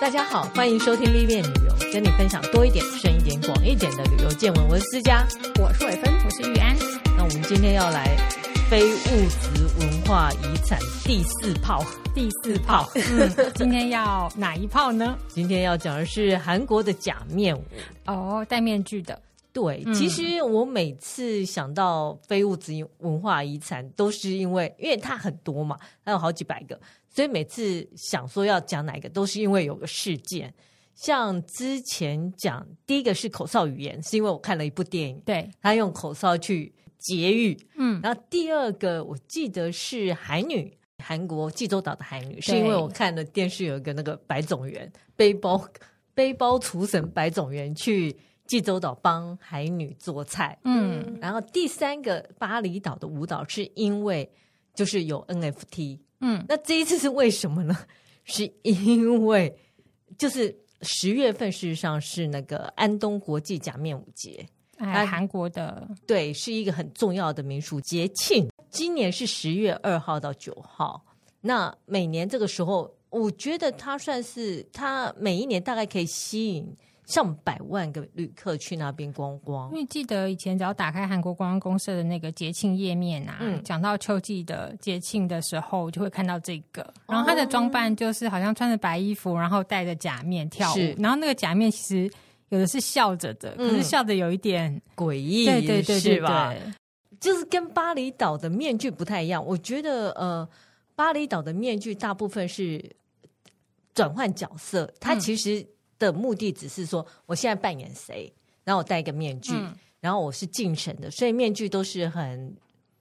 大家好，欢迎收听历练旅游，跟你分享多一点、深一点、广一点的旅游见闻。我是思佳，我是伟芬，我是玉安。那我们今天要来非物质文化遗产第四炮，第四炮。嗯，今天要哪一炮呢？今天要讲的是韩国的假面舞哦，戴面具的。对，其实我每次想到非物质文化遗产，都是因为因为它很多嘛，它有好几百个，所以每次想说要讲哪一个，都是因为有个事件。像之前讲第一个是口哨语言，是因为我看了一部电影，对，他用口哨去节育，嗯，然后第二个我记得是海女，韩国济州岛的海女，是因为我看了电视有一个那个白种元背包背包厨神白种元去。济州岛帮海女做菜，嗯，然后第三个巴厘岛的舞蹈是因为就是有 NFT，嗯，那这一次是为什么呢？是因为就是十月份事实上是那个安东国际假面舞节，哎，韩国的，对，是一个很重要的民俗节庆。今年是十月二号到九号，那每年这个时候，我觉得它算是它每一年大概可以吸引。上百万个旅客去那边观光，因为记得以前只要打开韩国观光公社的那个节庆页面啊，嗯、讲到秋季的节庆的时候，就会看到这个。然后他的装扮就是好像穿着白衣服，然后戴着假面跳舞。然后那个假面其实有的是笑着的，嗯、可是笑的有一点诡异，对对对，是吧？就是跟巴厘岛的面具不太一样。我觉得呃，巴厘岛的面具大部分是转换角色，它其实、嗯。的目的只是说，我现在扮演谁，然后我戴一个面具，嗯、然后我是敬神的，所以面具都是很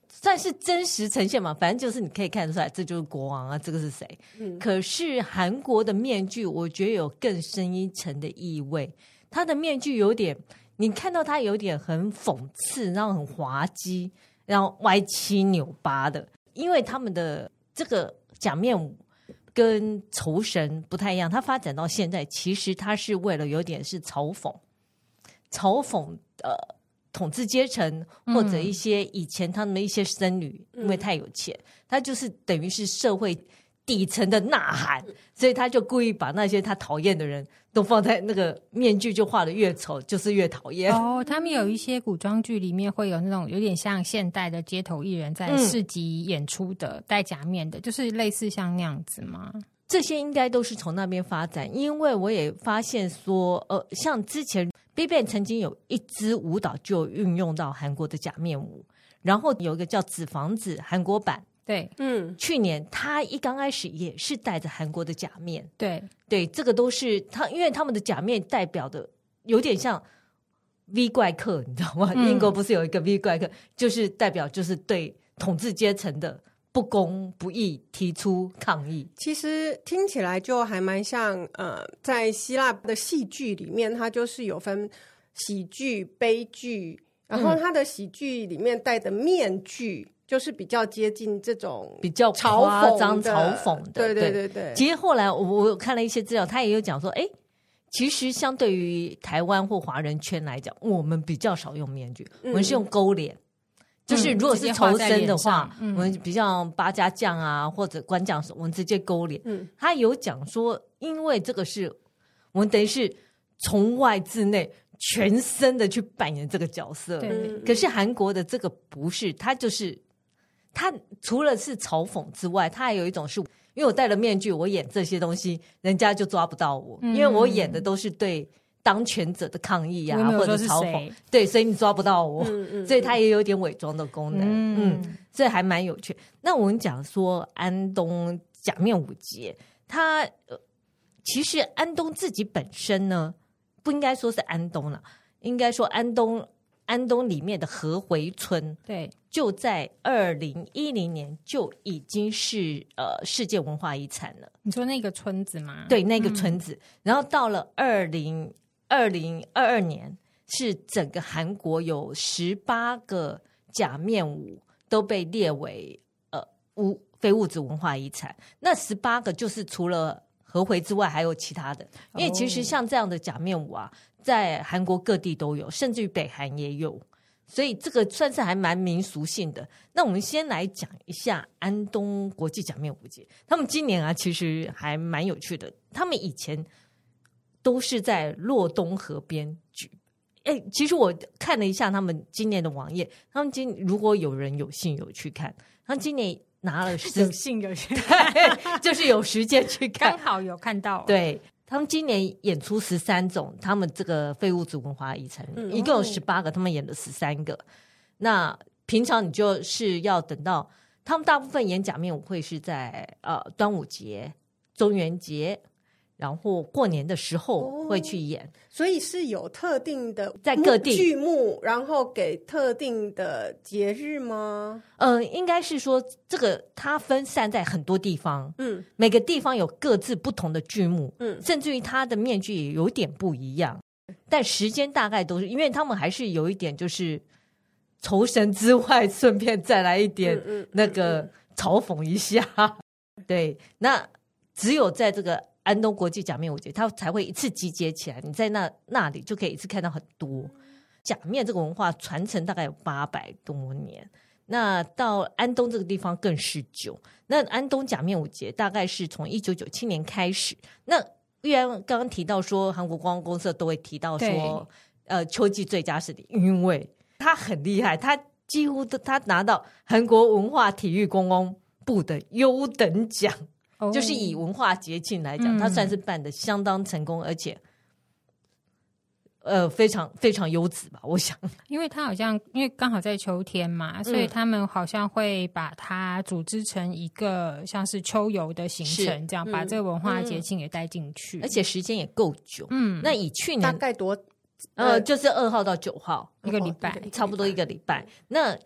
算是真实呈现嘛。反正就是你可以看得出来，这就是国王啊，这个是谁？嗯、可是韩国的面具，我觉得有更深一层的意味。他的面具有点，你看到他有点很讽刺，然后很滑稽，然后歪七扭八的，因为他们的这个假面舞。跟仇神不太一样，它发展到现在，其实它是为了有点是嘲讽，嘲讽呃统治阶层或者一些以前他们的一些僧侣，因为太有钱，他就是等于是社会底层的呐喊，所以他就故意把那些他讨厌的人都放在那个面具，就画的越丑，就是越讨厌。哦，他们有一些古装剧里面会有那种有点像现代的街头艺人，在市集演出的戴假面的，就是类似像那样子吗？这些应该都是从那边发展，因为我也发现说，呃，像之前 BigBang 曾经有一支舞蹈就运用到韩国的假面舞，然后有一个叫《纸房子》韩国版。对，嗯，去年他一刚开始也是戴着韩国的假面，对对，这个都是他，因为他们的假面代表的有点像 V 怪客，你知道吗？嗯、英国不是有一个 V 怪客，就是代表就是对统治阶层的不公不义提出抗议。其实听起来就还蛮像，呃，在希腊的戏剧里面，它就是有分喜剧、悲剧，然后他的喜剧里面戴的面具。就是比较接近这种比较夸张嘲讽的，对对对对。其实后来我我看了一些资料，他也有讲说，哎，其实相对于台湾或华人圈来讲，我们比较少用面具，我们是用勾脸。就是如果是酬神的话，我们比较八家将啊或者官将，我们直接勾脸。嗯，他有讲说，因为这个是我们等于是从外至内全身的去扮演这个角色。对，可是韩国的这个不是，他就是。他除了是嘲讽之外，他还有一种是，因为我戴了面具，我演这些东西，人家就抓不到我，嗯、因为我演的都是对当权者的抗议呀、啊，或者嘲讽，对，所以你抓不到我，嗯 嗯、所以他也有点伪装的功能，嗯，嗯，所以还蛮有趣。那我们讲说安东假面舞节，他呃，其实安东自己本身呢，不应该说是安东了，应该说安东。安东里面的河回村，对，就在二零一零年就已经是呃世界文化遗产了。你说那个村子吗？对，那个村子。嗯、然后到了二零二零二二年，是整个韩国有十八个假面舞都被列为呃无非物质文化遗产。那十八个就是除了河回之外，还有其他的。因为其实像这样的假面舞啊。在韩国各地都有，甚至于北韩也有，所以这个算是还蛮民俗性的。那我们先来讲一下安东国际假面舞节，他们今年啊其实还蛮有趣的。他们以前都是在洛东河边举。哎，其实我看了一下他们今年的网页，他们今如果有人有幸有去看，他们今年拿了有幸有去看，就是有时间去看，刚好有看到。对，他们今年演出十三种，他们这个非物质文化遗产、嗯、一共有十八个，他们演了十三个。那平常你就是要等到他们大部分演假面舞会是在呃端午节、中元节。然后过年的时候会去演，哦、所以是有特定的在各地。剧目，然后给特定的节日吗？嗯、呃，应该是说这个它分散在很多地方，嗯，每个地方有各自不同的剧目，嗯，甚至于它的面具也有点不一样，但时间大概都是，因为他们还是有一点就是酬神之外，顺便再来一点那个嘲讽一下，嗯嗯嗯、对，那只有在这个。安东国际假面舞节，它才会一次集结起来。你在那那里就可以一次看到很多假面这个文化传承，大概有八百多年。那到安东这个地方更是久。那安东假面舞节大概是从一九九七年开始。那玉安刚刚提到说，韩国观光公社都会提到说，呃，秋季最佳是因为他很厉害，他几乎都他拿到韩国文化体育观光部的优等奖。就是以文化节庆来讲，它算是办的相当成功，而且，呃，非常非常优质吧。我想，因为它好像因为刚好在秋天嘛，所以他们好像会把它组织成一个像是秋游的行程，这样把这个文化节庆也带进去，而且时间也够久。嗯，那以去年大概多，呃，就是二号到九号一个礼拜，差不多一个礼拜。那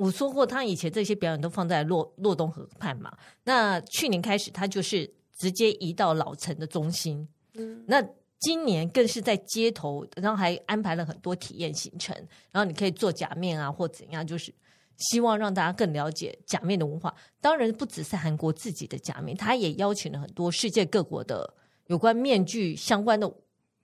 我说过，他以前这些表演都放在洛洛东河畔嘛。那去年开始，他就是直接移到老城的中心。嗯，那今年更是在街头，然后还安排了很多体验行程。然后你可以做假面啊，或怎样，就是希望让大家更了解假面的文化。当然，不只是韩国自己的假面，他也邀请了很多世界各国的有关面具相关的。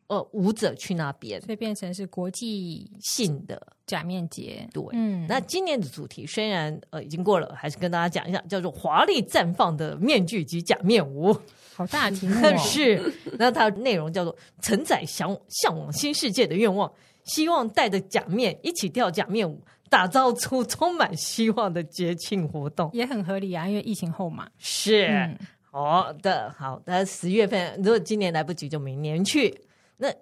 呃，舞者去那边，所以变成是国际性的假面节。对，嗯，那今年的主题虽然呃已经过了，还是跟大家讲一下，叫做“华丽绽放的面具及假面舞”，好大题目哦。是，那它的内容叫做“承载向向往新世界的愿望”，希望带着假面一起跳假面舞，打造出充满希望的节庆活动，也很合理啊，因为疫情后嘛。是，嗯、好的，好的，十月份如果今年来不及，就明年去。那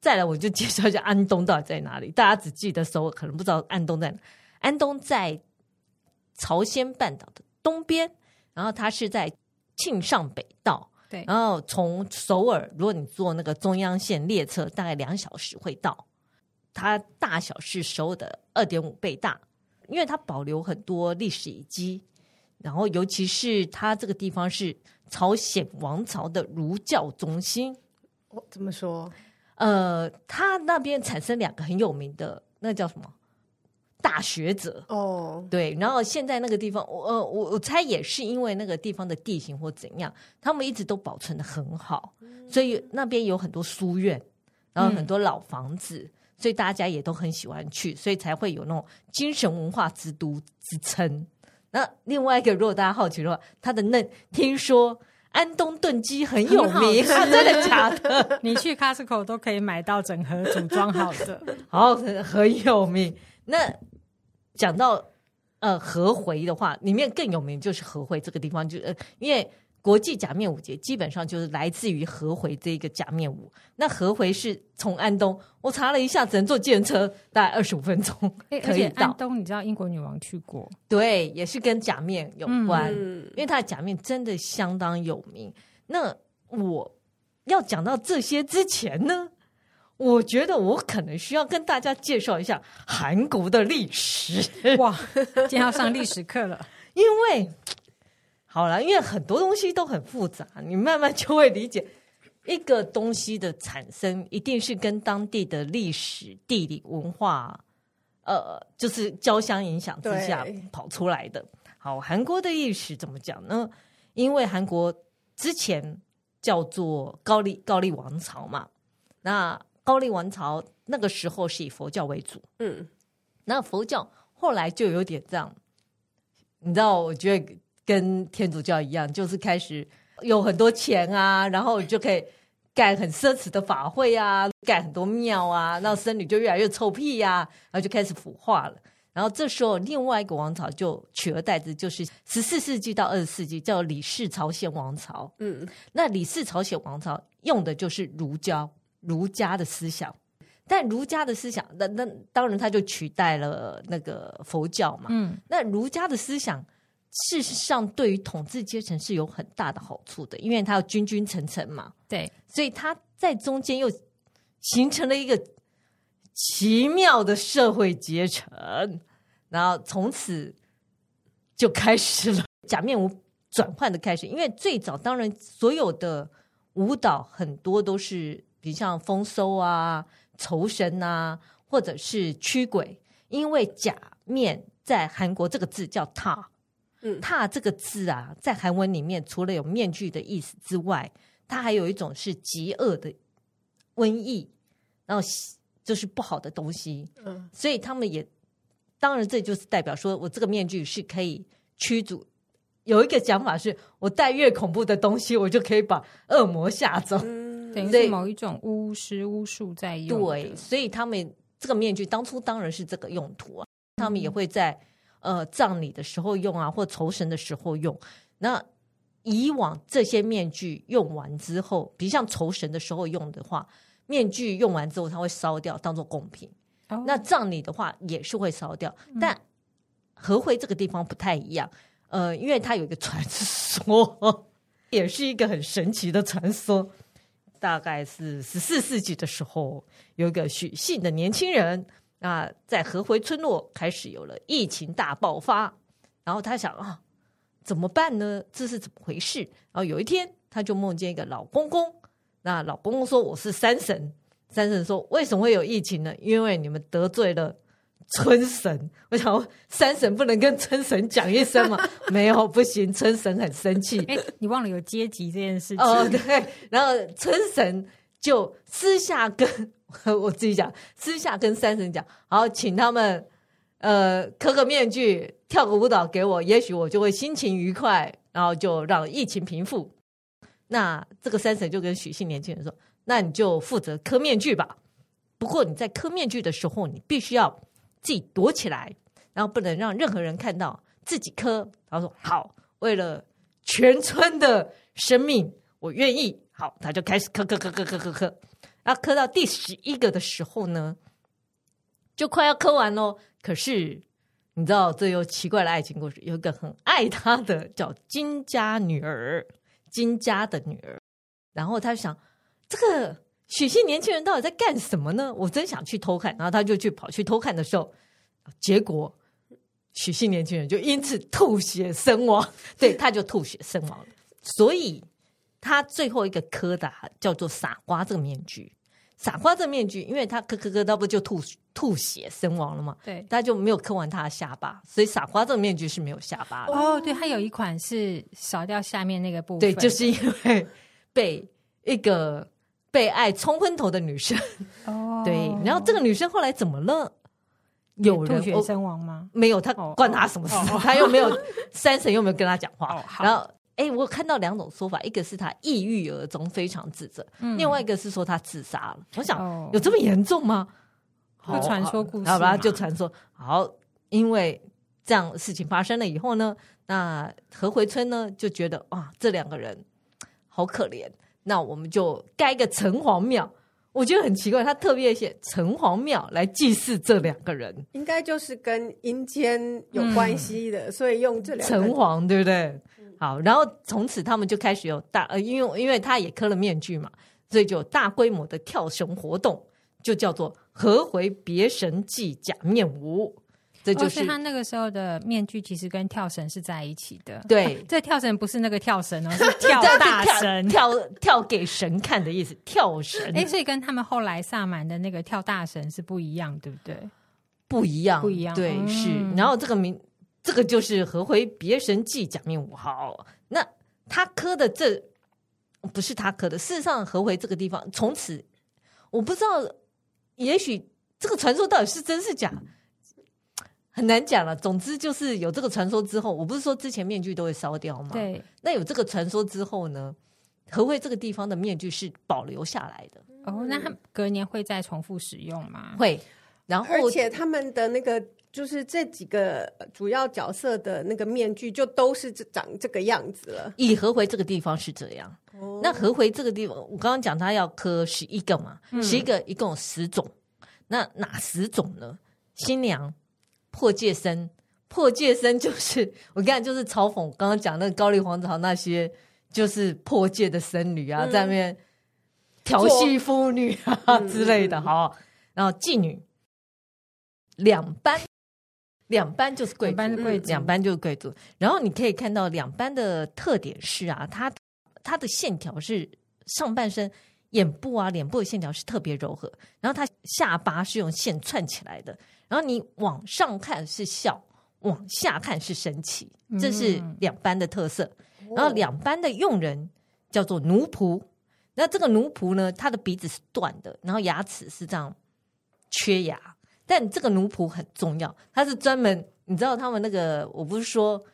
再来，我就介绍一下安东到底在哪里。大家只记得首尔，可能不知道安东在哪。安东在朝鲜半岛的东边，然后它是在庆尚北道。对，然后从首尔，如果你坐那个中央线列车，大概两小时会到。它大小是首尔的二点五倍大，因为它保留很多历史遗迹，然后尤其是它这个地方是朝鲜王朝的儒教中心。我怎么说？呃，他那边产生两个很有名的，那叫什么大学者哦，对。然后现在那个地方，我呃我我猜也是因为那个地方的地形或怎样，他们一直都保存的很好，嗯、所以那边有很多书院，然后很多老房子，嗯、所以大家也都很喜欢去，所以才会有那种精神文化之都之称。那另外一个，如果大家好奇的话，他的那听说。安东炖鸡很有名，真的假的？你去 Costco 都可以买到整盒组装好的，好，很有名。那讲到呃合回的话，里面更有名就是合回这个地方，就呃因为。国际假面舞节基本上就是来自于合回这一个假面舞。那合回是从安东，我查了一下，只能坐计程车，大概二十五分钟可以到。安东，你知道英国女王去过？对，也是跟假面有关，嗯、因为她的假面真的相当有名。那我要讲到这些之前呢，我觉得我可能需要跟大家介绍一下韩国的历史。哇，今天要上历史课了，因为。好了，因为很多东西都很复杂，你慢慢就会理解，一个东西的产生一定是跟当地的历史、地理、文化，呃，就是交相影响之下跑出来的。好，韩国的历史怎么讲呢？因为韩国之前叫做高丽高丽王朝嘛，那高丽王朝那个时候是以佛教为主，嗯，那佛教后来就有点这样，你知道，我觉得。跟天主教一样，就是开始有很多钱啊，然后就可以盖很奢侈的法会啊，盖很多庙啊，那僧侣就越来越臭屁呀、啊，然后就开始腐化了。然后这时候，另外一个王朝就取而代之，就是十四世纪到二十世纪叫李氏朝鲜王朝。嗯，那李氏朝鲜王朝用的就是儒教、儒家的思想，但儒家的思想，那那当然他就取代了那个佛教嘛。嗯，那儒家的思想事实上对于统治阶层是有很大的好处的，因为他要君君臣臣嘛。对，所以他在中间又形成了一个。奇妙的社会阶层，然后从此就开始了假面舞转换的开始。因为最早当然所有的舞蹈很多都是，比如像丰收啊、酬神啊，或者是驱鬼。因为假面在韩国这个字叫塔，嗯，塔这个字啊，在韩文里面除了有面具的意思之外，它还有一种是极恶的瘟疫，然后。就是不好的东西，嗯，所以他们也当然，这就是代表说我这个面具是可以驱逐。有一个讲法是，我戴越恐怖的东西，我就可以把恶魔吓走，嗯，等于是某一种巫师巫术在用。对，所以他们这个面具当初当然是这个用途啊。他们也会在呃葬礼的时候用啊，或酬神的时候用。那以往这些面具用完之后，比如像酬神的时候用的话。面具用完之后，它会烧掉，当做贡品。Oh. 那葬礼的话也是会烧掉，嗯、但和回这个地方不太一样。呃，因为它有一个传说，也是一个很神奇的传说。大概是十四世纪的时候，有一个许姓的年轻人啊，在合回村落开始有了疫情大爆发。然后他想啊，怎么办呢？这是怎么回事？然后有一天，他就梦见一个老公公。那老公公说：“我是山神。”山神说：“为什么会有疫情呢？因为你们得罪了村神。” 我想，山神不能跟村神讲一声吗？没有，不行，村神很生气。哎，你忘了有阶级这件事情哦。对，然后村神就私下跟我自己讲，私下跟三神讲，好，请他们呃磕个面具，跳个舞蹈给我，也许我就会心情愉快，然后就让疫情平复。那这个三神就跟许姓年轻人说：“那你就负责磕面具吧。不过你在磕面具的时候，你必须要自己躲起来，然后不能让任何人看到自己磕。”他说：“好，为了全村的生命，我愿意。”好，他就开始磕磕磕磕磕磕磕。然后磕到第十一个的时候呢，就快要磕完喽。可是你知道，这有奇怪的爱情故事，有一个很爱他的叫金家女儿。金家的女儿，然后他就想，这个许姓年轻人到底在干什么呢？我真想去偷看。然后他就去跑去偷看的时候，结果许姓年轻人就因此吐血身亡。对，他就吐血身亡了。所以他最后一个磕的叫做傻瓜这个面具。傻瓜这个面具，因为他磕磕磕，他不就吐吐血身亡了吗？对，他就没有磕完他的下巴，所以傻瓜这个面具是没有下巴的。哦，对，他有一款是少掉下面那个部分。对，就是因为被一个被爱冲昏头的女生。哦，对，然后这个女生后来怎么了？有人吐血身亡吗？没有，他关他什么事？哦、他又没有三神，又没有跟他讲话。哦、然后。哎，我看到两种说法，一个是他抑郁而终，非常自责；嗯、另外一个是说他自杀了。我想，哦、有这么严重吗？好，传说故事，好吧，就传说。好，因为这样事情发生了以后呢，那何回春呢就觉得哇，这两个人好可怜，那我们就盖一个城隍庙。我觉得很奇怪，他特别写城隍庙来祭祀这两个人，应该就是跟阴间有关系的，嗯、所以用这两个城隍，对不对？好，然后从此他们就开始有大呃，因为因为他也磕了面具嘛，所以就有大规模的跳绳活动，就叫做合回别神祭假面舞。这就是、哦、他那个时候的面具，其实跟跳绳是在一起的。对，啊、这跳绳不是那个跳绳哦，是 跳大神，跳跳，跳给神看的意思。跳绳，哎，所以跟他们后来萨满的那个跳大神是不一样，对不对？不一样，不一样。对，嗯、是。然后这个名。这个就是合回别神记假面舞。好，那他磕的这不是他磕的。事实上，合回这个地方从此我不知道，也许这个传说到底是真是假，很难讲了。总之就是有这个传说之后，我不是说之前面具都会烧掉吗？对。那有这个传说之后呢，何回这个地方的面具是保留下来的。哦，那他隔年会再重复使用吗？会，然后而且他们的那个就是这几个主要角色的那个面具就都是长这个样子了。以和回这个地方是这样，哦、那和回这个地方，我刚刚讲他要刻十一个嘛，十一、嗯、个一共有十种，那哪十种呢？新娘、破戒僧，破戒僧 就是我刚才就是嘲讽刚刚讲那个高丽皇朝那些就是破戒的僧侣啊，嗯、在那边。调戏妇女啊之类的，好，然后妓女。两班，两班就是贵族，两班就是贵族。然后你可以看到两班的特点是啊，它它的线条是上半身眼部啊、脸部的线条是特别柔和，然后它下巴是用线串起来的。然后你往上看是笑，往下看是神奇，这是两班的特色。然后两班的佣人叫做奴仆。那这个奴仆呢，他的鼻子是断的，然后牙齿是这样缺牙。但这个奴仆很重要，他是专门，你知道他们那个，我不是说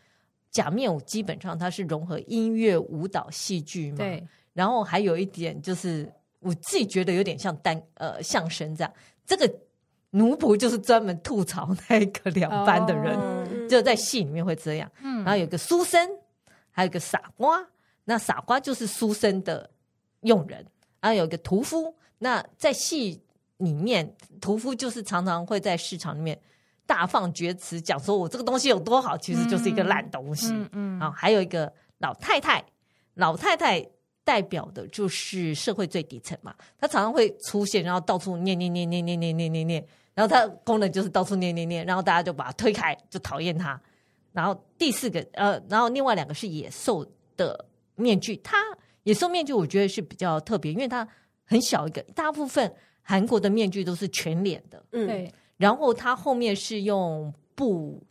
假面舞基本上它是融合音乐、舞蹈、戏剧嘛？对。然后还有一点就是，我自己觉得有点像单呃相声这样。这个奴仆就是专门吐槽那个两班的人，哦、就在戏里面会这样。嗯。然后有个书生，还有个傻瓜。那傻瓜就是书生的。佣人，然后有一个屠夫。那在戏里面，屠夫就是常常会在市场里面大放厥词，讲说我这个东西有多好，其实就是一个烂东西。嗯嗯。啊，还有一个老太太，老太太代表的就是社会最底层嘛。他常常会出现，然后到处念念念念念念念念念，然后他功能就是到处念念念，然后大家就把它推开，就讨厌他。然后第四个，呃，然后另外两个是野兽的面具，它。野兽面具我觉得是比较特别，因为它很小一个，大部分韩国的面具都是全脸的，嗯，对。然后它后面是用布，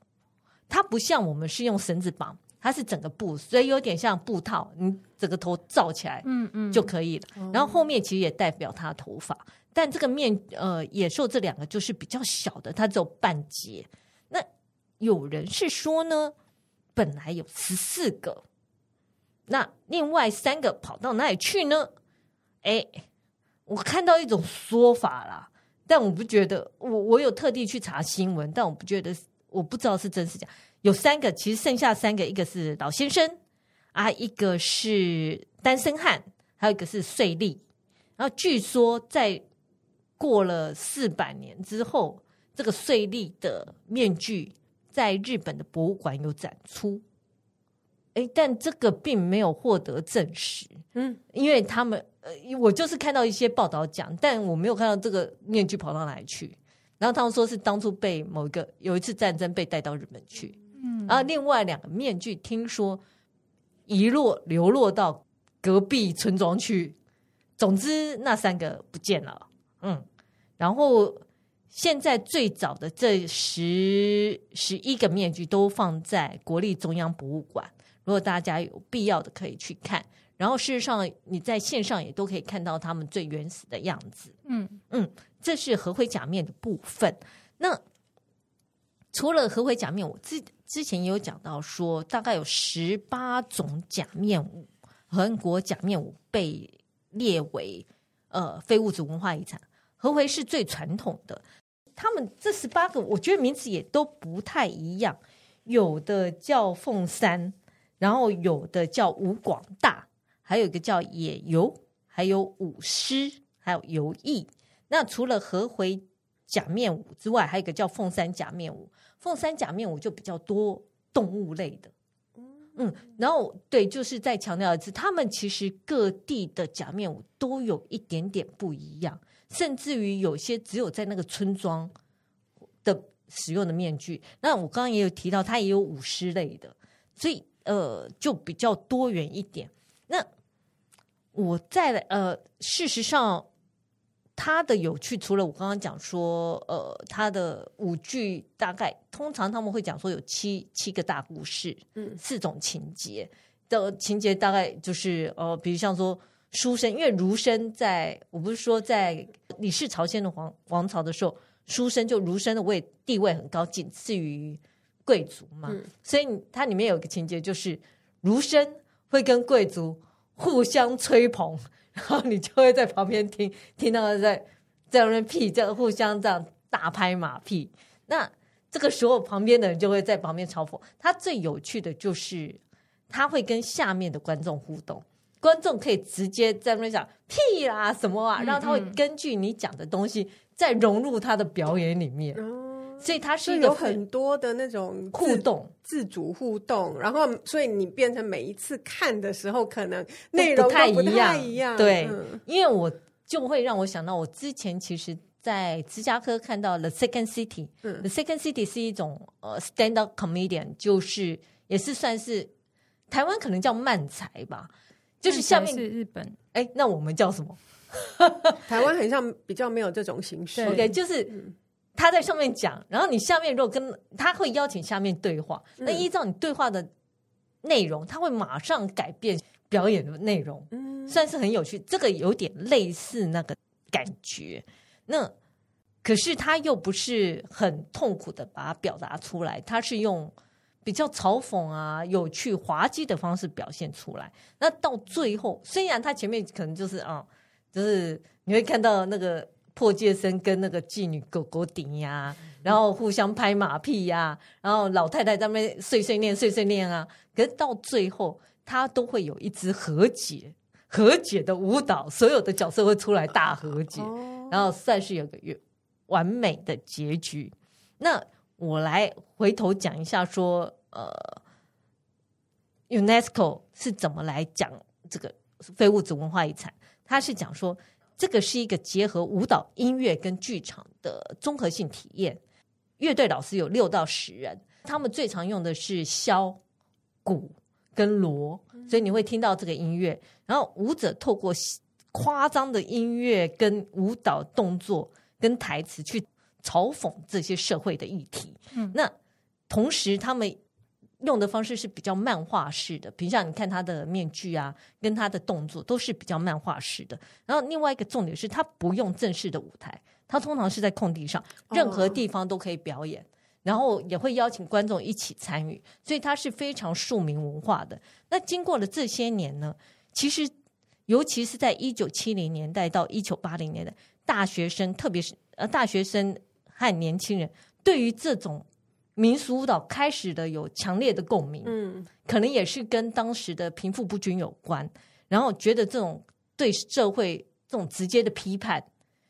它不像我们是用绳子绑，它是整个布，所以有点像布套，你整个头罩起来，嗯嗯就可以了。嗯嗯、然后后面其实也代表他的头发，但这个面呃野兽这两个就是比较小的，它只有半截。那有人是说呢，本来有十四个。那另外三个跑到哪里去呢？哎，我看到一种说法啦，但我不觉得。我我有特地去查新闻，但我不觉得，我不知道是真是假。有三个，其实剩下三个，一个是老先生啊，一个是单身汉，还有一个是税吏。然后据说在过了四百年之后，这个税吏的面具在日本的博物馆有展出。哎，但这个并没有获得证实，嗯，因为他们，呃，我就是看到一些报道讲，但我没有看到这个面具跑到哪里去。然后他们说是当初被某一个有一次战争被带到日本去，嗯，然后另外两个面具听说遗落流落到隔壁村庄去。总之那三个不见了，嗯，然后现在最早的这十十一个面具都放在国立中央博物馆。如果大家有必要的，可以去看。然后事实上，你在线上也都可以看到他们最原始的样子。嗯嗯，这是合灰假面的部分。那除了合灰假面，我之之前也有讲到说，大概有十八种假面舞，韩国假面舞被列为呃非物质文化遗产。和回是最传统的，他们这十八个，我觉得名字也都不太一样，有的叫凤山。然后有的叫舞广大，还有一个叫野游，还有舞狮，还有游艺。那除了和回假面舞之外，还有一个叫凤山假面舞。凤山假面舞就比较多动物类的，嗯，然后对，就是再强调一次，他们其实各地的假面舞都有一点点不一样，甚至于有些只有在那个村庄的使用的面具。那我刚刚也有提到，它也有舞狮类的，所以。呃，就比较多元一点。那我再来，呃，事实上，它的有趣除了我刚刚讲说，呃，它的舞剧大概通常他们会讲说有七七个大故事，嗯，四种情节的情节大概就是，呃，比如像说书生，因为儒生在我不是说在李氏朝鲜的皇王朝的时候，书生就儒生的位地位很高，仅次于。贵族嘛，嗯、所以它里面有一个情节，就是儒生会跟贵族互相吹捧，然后你就会在旁边听，听到在在那边屁，在互相这样大拍马屁。那这个时候，旁边的人就会在旁边嘲讽。他最有趣的就是他会跟下面的观众互动，观众可以直接在那边讲屁啦什么啊，然后他会根据你讲的东西再融入他的表演里面。所以它是有很多的那种互动、自主互动，然后所以你变成每一次看的时候，可能内容都不太一样。对，嗯、因为我就会让我想到，我之前其实，在芝加哥看到 The Second City，嗯，The Second City 是一种呃 stand up comedian，就是也是算是台湾可能叫漫才吧，就是下面是日本，哎，那我们叫什么？台湾很像比较没有这种形式，对，就是。嗯他在上面讲，然后你下面如果跟他会邀请下面对话，那依照你对话的内容，他会马上改变表演的内容，嗯，算是很有趣。这个有点类似那个感觉，那可是他又不是很痛苦的把它表达出来，他是用比较嘲讽啊、有趣、滑稽的方式表现出来。那到最后，虽然他前面可能就是啊，就是你会看到那个。破戒僧跟那个妓女狗狗顶呀，然后互相拍马屁呀，然后老太太在那边碎碎念碎碎念啊，可是到最后他都会有一支和解和解的舞蹈，所有的角色会出来大和解，然后算是有个完美的结局。那我来回头讲一下说，呃，UNESCO 是怎么来讲这个非物质文化遗产？他是讲说。这个是一个结合舞蹈、音乐跟剧场的综合性体验。乐队老师有六到十人，他们最常用的是箫、鼓跟锣，所以你会听到这个音乐。然后舞者透过夸张的音乐跟舞蹈动作跟台词去嘲讽这些社会的议题。嗯，那同时他们。用的方式是比较漫画式的，比如像你看他的面具啊，跟他的动作都是比较漫画式的。然后另外一个重点是他不用正式的舞台，他通常是在空地上，任何地方都可以表演，然后也会邀请观众一起参与，所以他是非常庶民文化的。那经过了这些年呢，其实尤其是在一九七零年代到一九八零年代，大学生特别是呃大学生和年轻人对于这种。民俗舞蹈开始的有强烈的共鸣，嗯，可能也是跟当时的贫富不均有关，然后觉得这种对社会这种直接的批判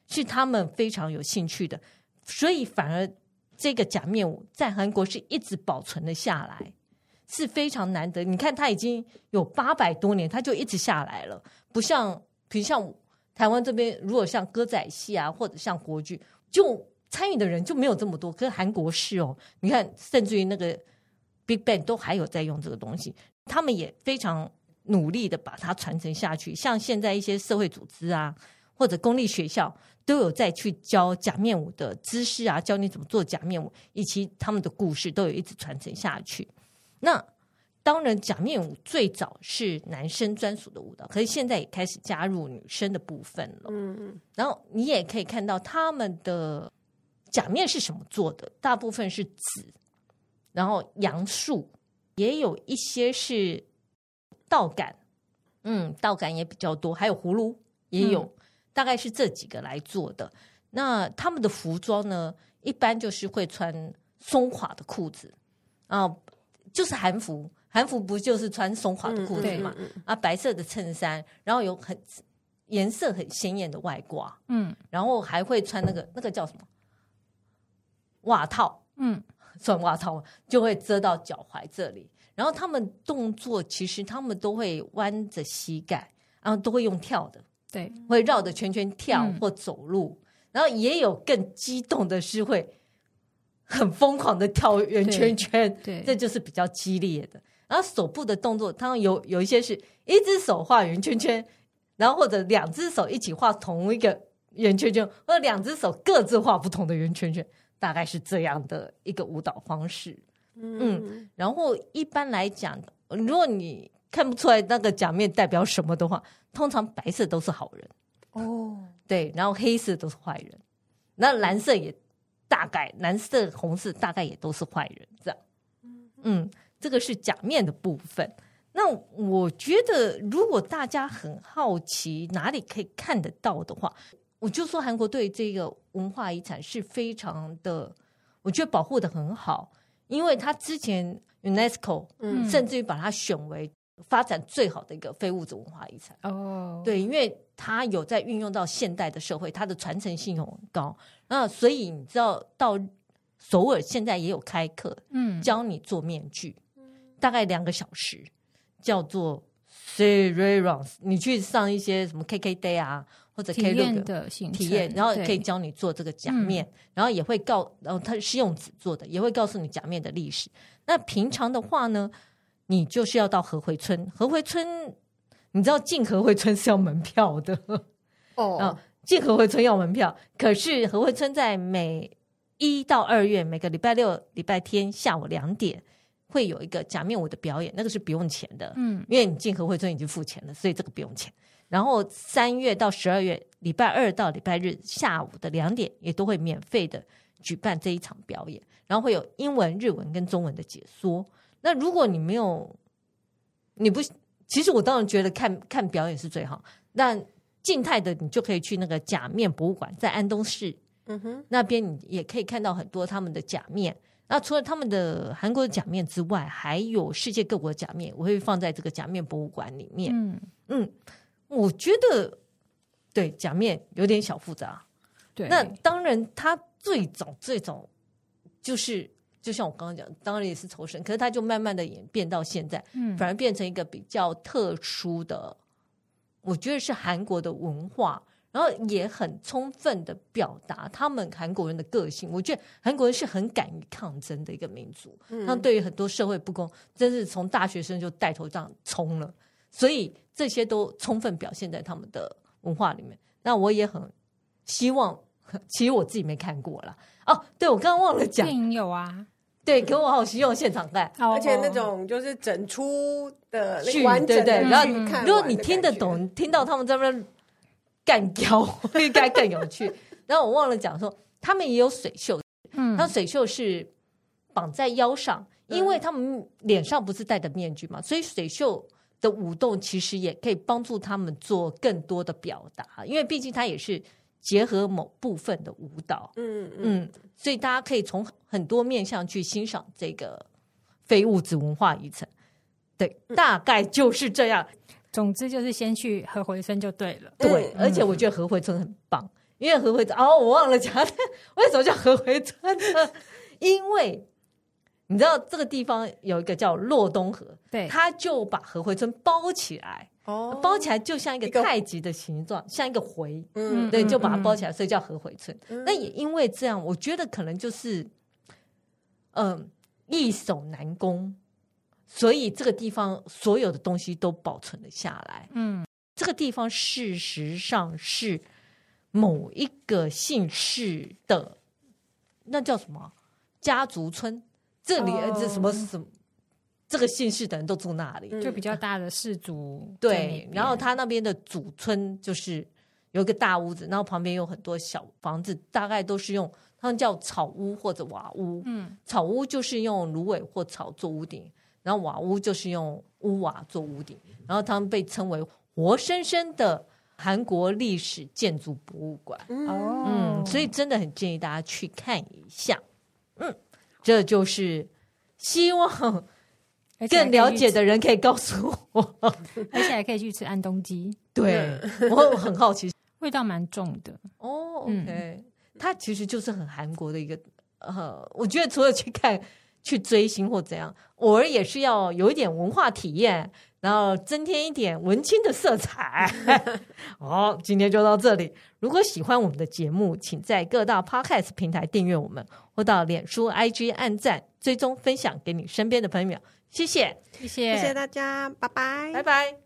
是他们非常有兴趣的，所以反而这个假面舞在韩国是一直保存了下来，是非常难得。你看，它已经有八百多年，它就一直下来了，不像比如像台湾这边，如果像歌仔戏啊，或者像国剧，就。参与的人就没有这么多，可是韩国是哦，你看，甚至于那个 Big Bang 都还有在用这个东西，他们也非常努力的把它传承下去。像现在一些社会组织啊，或者公立学校都有在去教假面舞的知识啊，教你怎么做假面舞，以及他们的故事都有一直传承下去。那当然，假面舞最早是男生专属的舞蹈，可是现在也开始加入女生的部分了。嗯嗯，然后你也可以看到他们的。假面是什么做的？大部分是纸，然后杨树，也有一些是稻杆，嗯，稻杆也比较多，还有葫芦也有，嗯、大概是这几个来做的。那他们的服装呢，一般就是会穿松垮的裤子啊，就是韩服，韩服不就是穿松垮的裤子嘛？嗯、啊，白色的衬衫，然后有很颜色很鲜艳的外挂，嗯，然后还会穿那个那个叫什么？袜套，嗯，算袜套就会遮到脚踝这里。然后他们动作其实他们都会弯着膝盖，然后都会用跳的，对，会绕着圈圈跳或走路。嗯、然后也有更激动的是会很疯狂的跳圆圈圈，对，对，这就是比较激烈的。然后手部的动作，他们有有一些是一只手画圆圈圈，然后或者两只手一起画同一个圆圈圈，或者两只手各自画不同的圆圈圈。大概是这样的一个舞蹈方式，嗯，嗯，然后一般来讲，如果你看不出来那个假面代表什么的话，通常白色都是好人。哦，对，然后黑色都是坏人，那蓝色也大概蓝色、红色大概也都是坏人，这样，嗯，这个是假面的部分。那我觉得，如果大家很好奇哪里可以看得到的话，我就说韩国对这个文化遗产是非常的，我觉得保护的很好，因为他之前 UNESCO 甚至于把它选为发展最好的一个非物质文化遗产。哦，对，因为它有在运用到现代的社会，它的传承性很高。那所以你知道，到首尔现在也有开课，嗯，教你做面具，大概两个小时。叫做 s e r e r o n s 你去上一些什么 KK Day 啊，或者 K 六的体验，然后可以教你做这个假面，嗯、然后也会告，然后它是用纸做的，也会告诉你假面的历史。那平常的话呢，你就是要到河回村，河回村，你知道进河回村是要门票的哦，进河回村要门票，可是河回村在每一到二月每个礼拜六、礼拜天下午两点。会有一个假面舞的表演，那个是不用钱的，嗯，因为你进河回村已经付钱了，所以这个不用钱。然后三月到十二月，礼拜二到礼拜日下午的两点，也都会免费的举办这一场表演，然后会有英文、日文跟中文的解说。那如果你没有，你不，其实我当然觉得看看表演是最好。那静态的，你就可以去那个假面博物馆，在安东市，嗯哼，那边你也可以看到很多他们的假面。那除了他们的韩国的假面之外，还有世界各国的假面，我会放在这个假面博物馆里面。嗯嗯，我觉得对假面有点小复杂。对，那当然，他最早最早就是，就像我刚刚讲，当然也是仇神，可是他就慢慢的演变到现在，嗯，反而变成一个比较特殊的，我觉得是韩国的文化。然后也很充分的表达他们韩国人的个性。我觉得韩国人是很敢于抗争的一个民族。他们对于很多社会不公，真是从大学生就带头这样冲了。所以这些都充分表现在他们的文化里面。那我也很希望，其实我自己没看过了。哦，对，我刚刚忘了讲，电影有啊。对，可我好希望现场看，而且那种就是整出的剧，对对。然后如果你听得懂，听到他们在那边。干 譙应该更有趣。然后我忘了讲说，他们也有水袖，嗯，那水袖是绑在腰上，因为他们脸上不是戴的面具嘛，所以水袖的舞动其实也可以帮助他们做更多的表达，因为毕竟它也是结合某部分的舞蹈，嗯嗯，所以大家可以从很多面向去欣赏这个非物质文化遗产。对，大概就是这样。总之就是先去合回村就对了。对，而且我觉得合回村很棒，因为合回村哦，我忘了讲，为什么叫合回村呢？因为你知道这个地方有一个叫洛东河，对，他就把河回村包起来，哦，包起来就像一个太极的形状，像一个回，嗯，对，就把它包起来，所以叫河回村。那也因为这样，我觉得可能就是，嗯，易守难攻。所以这个地方所有的东西都保存了下来。嗯，这个地方事实上是某一个姓氏的，那叫什么家族村？这里这什么什么？这个姓氏的人都住那里，就比较大的氏族。对，然后他那边的祖村就是有一个大屋子，然后旁边有很多小房子，大概都是用他们叫草屋或者瓦屋。嗯，草屋就是用芦苇或草做屋顶。然后瓦屋就是用屋瓦做屋顶，然后他们被称为活生生的韩国历史建筑博物馆。哦，嗯，所以真的很建议大家去看一下。嗯，这就是希望更了解的人可以告诉我，而且还可以去吃安东鸡。对，我很好奇，味道蛮重的。哦，OK，嗯，它其实就是很韩国的一个。呃，我觉得除了去看。去追星或怎样，偶尔也是要有一点文化体验，然后增添一点文青的色彩。好，今天就到这里。如果喜欢我们的节目，请在各大 Podcast 平台订阅我们，或到脸书、IG 按赞、追踪、分享给你身边的朋友。谢谢，谢谢，谢谢大家，拜拜，拜拜。